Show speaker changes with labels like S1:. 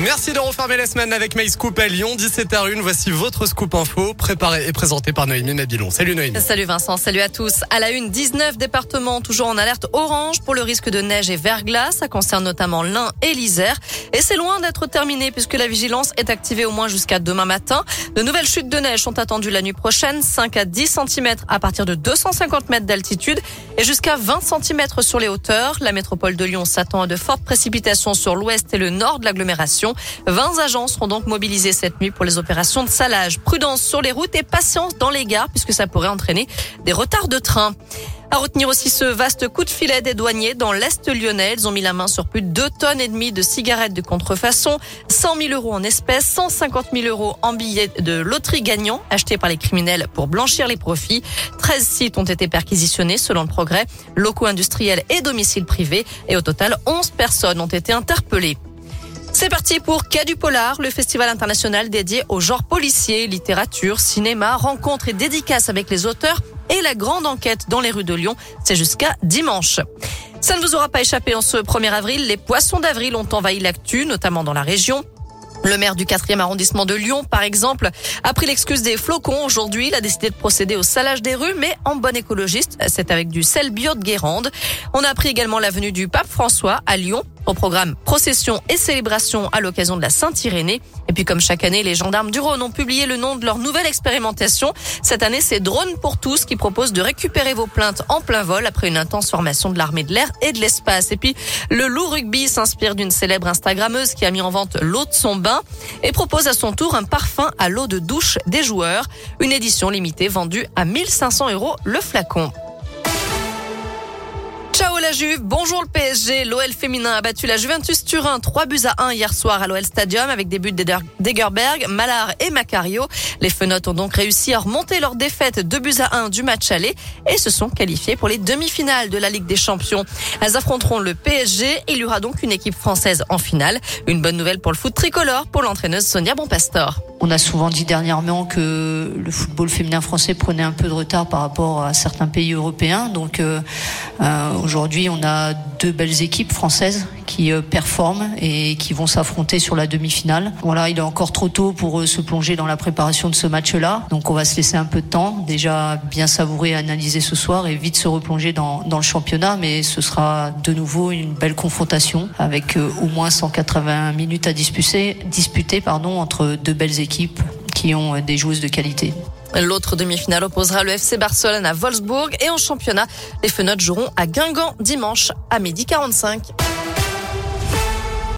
S1: Merci de refermer la semaine avec My Scoop à Lyon, 17h01. Voici votre scoop info, préparé et présenté par Noémie Mabilon. Salut Noémie.
S2: Salut Vincent, salut à tous. À la une, 19 départements toujours en alerte orange pour le risque de neige et verglas. Ça concerne notamment l'Ain et l'Isère. Et c'est loin d'être terminé puisque la vigilance est activée au moins jusqu'à demain matin. De nouvelles chutes de neige sont attendues la nuit prochaine, 5 à 10 cm à partir de 250 mètres d'altitude et jusqu'à 20 cm sur les hauteurs. La métropole de Lyon s'attend à de fortes précipitations sur l'ouest et le nord de l'agglomération. 20 agents seront donc mobilisés cette nuit pour les opérations de salage. Prudence sur les routes et patience dans les gares puisque ça pourrait entraîner des retards de train. À retenir aussi ce vaste coup de filet des douaniers dans l'Est lyonnais. Ils ont mis la main sur plus de 2 tonnes et demie de cigarettes de contrefaçon, 100 000 euros en espèces, 150 000 euros en billets de loterie gagnants achetés par les criminels pour blanchir les profits. 13 sites ont été perquisitionnés selon le progrès, locaux industriels et domiciles privés. Et au total, 11 personnes ont été interpellées. C'est parti pour Quai du Polar, le festival international dédié au genre policier, littérature, cinéma, rencontres et dédicaces avec les auteurs et la grande enquête dans les rues de Lyon. C'est jusqu'à dimanche. Ça ne vous aura pas échappé en ce 1er avril. Les poissons d'avril ont envahi l'actu, notamment dans la région. Le maire du 4e arrondissement de Lyon, par exemple, a pris l'excuse des flocons. Aujourd'hui, il a décidé de procéder au salage des rues, mais en bon écologiste. C'est avec du sel bio de Guérande. On a appris également la venue du pape François à Lyon. Au programme procession et célébration à l'occasion de la Saint-Irénée. Et puis comme chaque année, les gendarmes du Rhône ont publié le nom de leur nouvelle expérimentation. Cette année, c'est Drone pour tous qui propose de récupérer vos plaintes en plein vol après une intense formation de l'armée de l'air et de l'espace. Et puis le loup rugby s'inspire d'une célèbre Instagrammeuse qui a mis en vente l'eau de son bain et propose à son tour un parfum à l'eau de douche des joueurs. Une édition limitée vendue à 1500 euros le flacon. Bonjour le PSG. L'OL féminin a battu la Juventus Turin 3 buts à 1 hier soir à l'OL Stadium avec des buts d'Egerberg, Mallard et Macario. Les Fenotes ont donc réussi à remonter leur défaite 2 buts à 1 du match aller et se sont qualifiés pour les demi-finales de la Ligue des Champions. Elles affronteront le PSG. Il y aura donc une équipe française en finale. Une bonne nouvelle pour le foot tricolore pour l'entraîneuse Sonia Bonpastor.
S3: On a souvent dit dernièrement que le football féminin français prenait un peu de retard par rapport à certains pays européens. Donc euh, euh, aujourd'hui, on a deux belles équipes françaises qui euh, performent et qui vont s'affronter sur la demi-finale. Voilà, il est encore trop tôt pour se plonger dans la préparation de ce match-là. Donc on va se laisser un peu de temps, déjà bien savourer, analyser ce soir et vite se replonger dans, dans le championnat. Mais ce sera de nouveau une belle confrontation avec au moins 180 minutes à disputer, disputer pardon, entre deux belles équipes qui ont euh, des joueuses de qualité.
S2: L'autre demi-finale opposera le FC Barcelone à Wolfsburg et en championnat, les Fenotes joueront à Guingamp dimanche à midi 45.